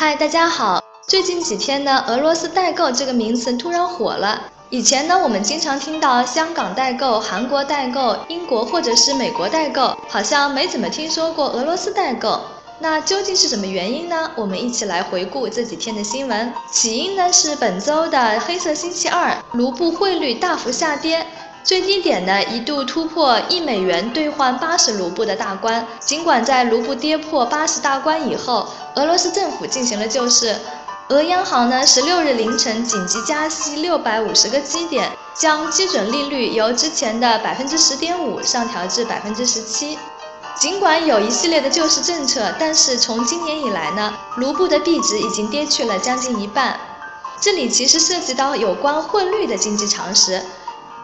嗨，大家好。最近几天呢，俄罗斯代购这个名词突然火了。以前呢，我们经常听到香港代购、韩国代购、英国或者是美国代购，好像没怎么听说过俄罗斯代购。那究竟是什么原因呢？我们一起来回顾这几天的新闻。起因呢是本周的黑色星期二，卢布汇率大幅下跌。最低点呢一度突破一美元兑换八十卢布的大关，尽管在卢布跌破八十大关以后，俄罗斯政府进行了救市。俄央行呢十六日凌晨紧急加息六百五十个基点，将基准利率由之前的百分之十点五上调至百分之十七。尽管有一系列的救市政策，但是从今年以来呢，卢布的币值已经跌去了将近一半。这里其实涉及到有关汇率的经济常识。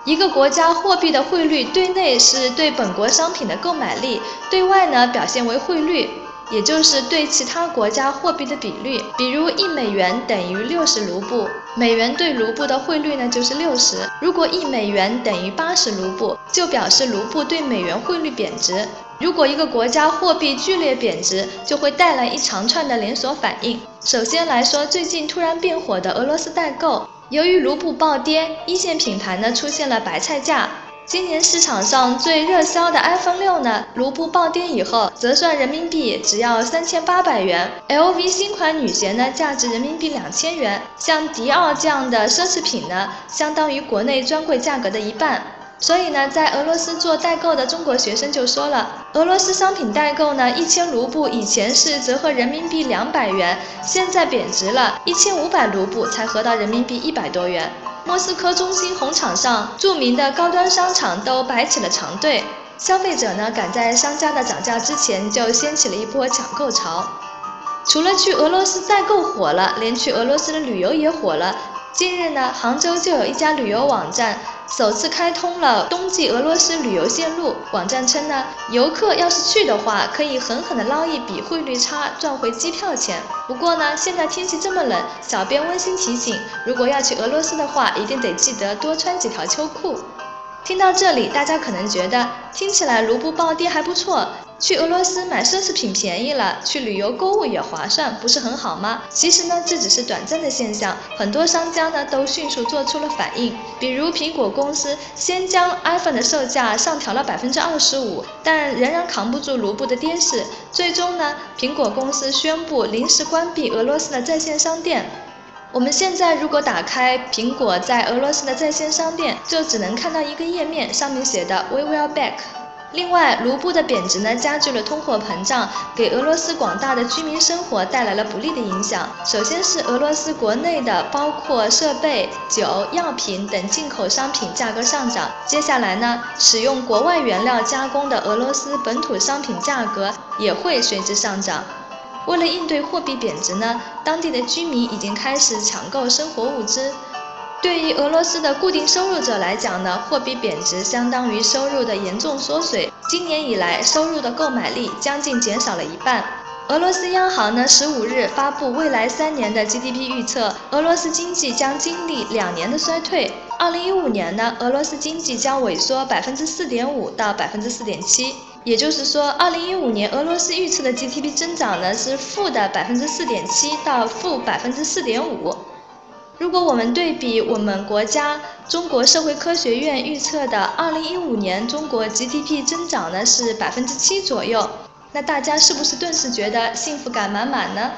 一个国家货币的汇率，对内是对本国商品的购买力，对外呢表现为汇率，也就是对其他国家货币的比率。比如一美元等于六十卢布，美元对卢布的汇率呢就是六十。如果一美元等于八十卢布，就表示卢布对美元汇率贬值。如果一个国家货币剧烈贬值，就会带来一长串的连锁反应。首先来说，最近突然变火的俄罗斯代购。由于卢布暴跌，一线品牌呢出现了白菜价。今年市场上最热销的 iPhone 六呢，卢布暴跌以后，折算人民币只要三千八百元。LV 新款女鞋呢，价值人民币两千元。像迪奥这样的奢侈品呢，相当于国内专柜价格的一半。所以呢，在俄罗斯做代购的中国学生就说了，俄罗斯商品代购呢，一千卢布以前是折合人民币两百元，现在贬值了，一千五百卢布才合到人民币一百多元。莫斯科中心红场上，著名的高端商场都摆起了长队，消费者呢赶在商家的涨价之前就掀起了一波抢购潮。除了去俄罗斯代购火了，连去俄罗斯的旅游也火了。近日呢，杭州就有一家旅游网站。首次开通了冬季俄罗斯旅游线路。网站称呢，游客要是去的话，可以狠狠的捞一笔汇率差，赚回机票钱。不过呢，现在天气这么冷，小编温馨提醒，如果要去俄罗斯的话，一定得记得多穿几条秋裤。听到这里，大家可能觉得听起来卢布暴跌还不错。去俄罗斯买奢侈品便宜了，去旅游购物也划算，不是很好吗？其实呢，这只是短暂的现象，很多商家呢都迅速做出了反应。比如苹果公司先将 iPhone 的售价上调了百分之二十五，但仍然扛不住卢布的跌势，最终呢，苹果公司宣布临时关闭俄罗斯的在线商店。我们现在如果打开苹果在俄罗斯的在线商店，就只能看到一个页面，上面写的 We will back。另外，卢布的贬值呢，加剧了通货膨胀，给俄罗斯广大的居民生活带来了不利的影响。首先是俄罗斯国内的，包括设备、酒、药品等进口商品价格上涨。接下来呢，使用国外原料加工的俄罗斯本土商品价格也会随之上涨。为了应对货币贬值呢，当地的居民已经开始抢购生活物资。对于俄罗斯的固定收入者来讲呢，货币贬值相当于收入的严重缩水。今年以来，收入的购买力将近减少了一半。俄罗斯央行呢，十五日发布未来三年的 GDP 预测，俄罗斯经济将经历两年的衰退。二零一五年呢，俄罗斯经济将萎缩百分之四点五到百分之四点七，也就是说，二零一五年俄罗斯预测的 GDP 增长呢是负的百分之四点七到负百分之四点五。如果我们对比我们国家中国社会科学院预测的二零一五年中国 GDP 增长呢是百分之七左右，那大家是不是顿时觉得幸福感满满呢？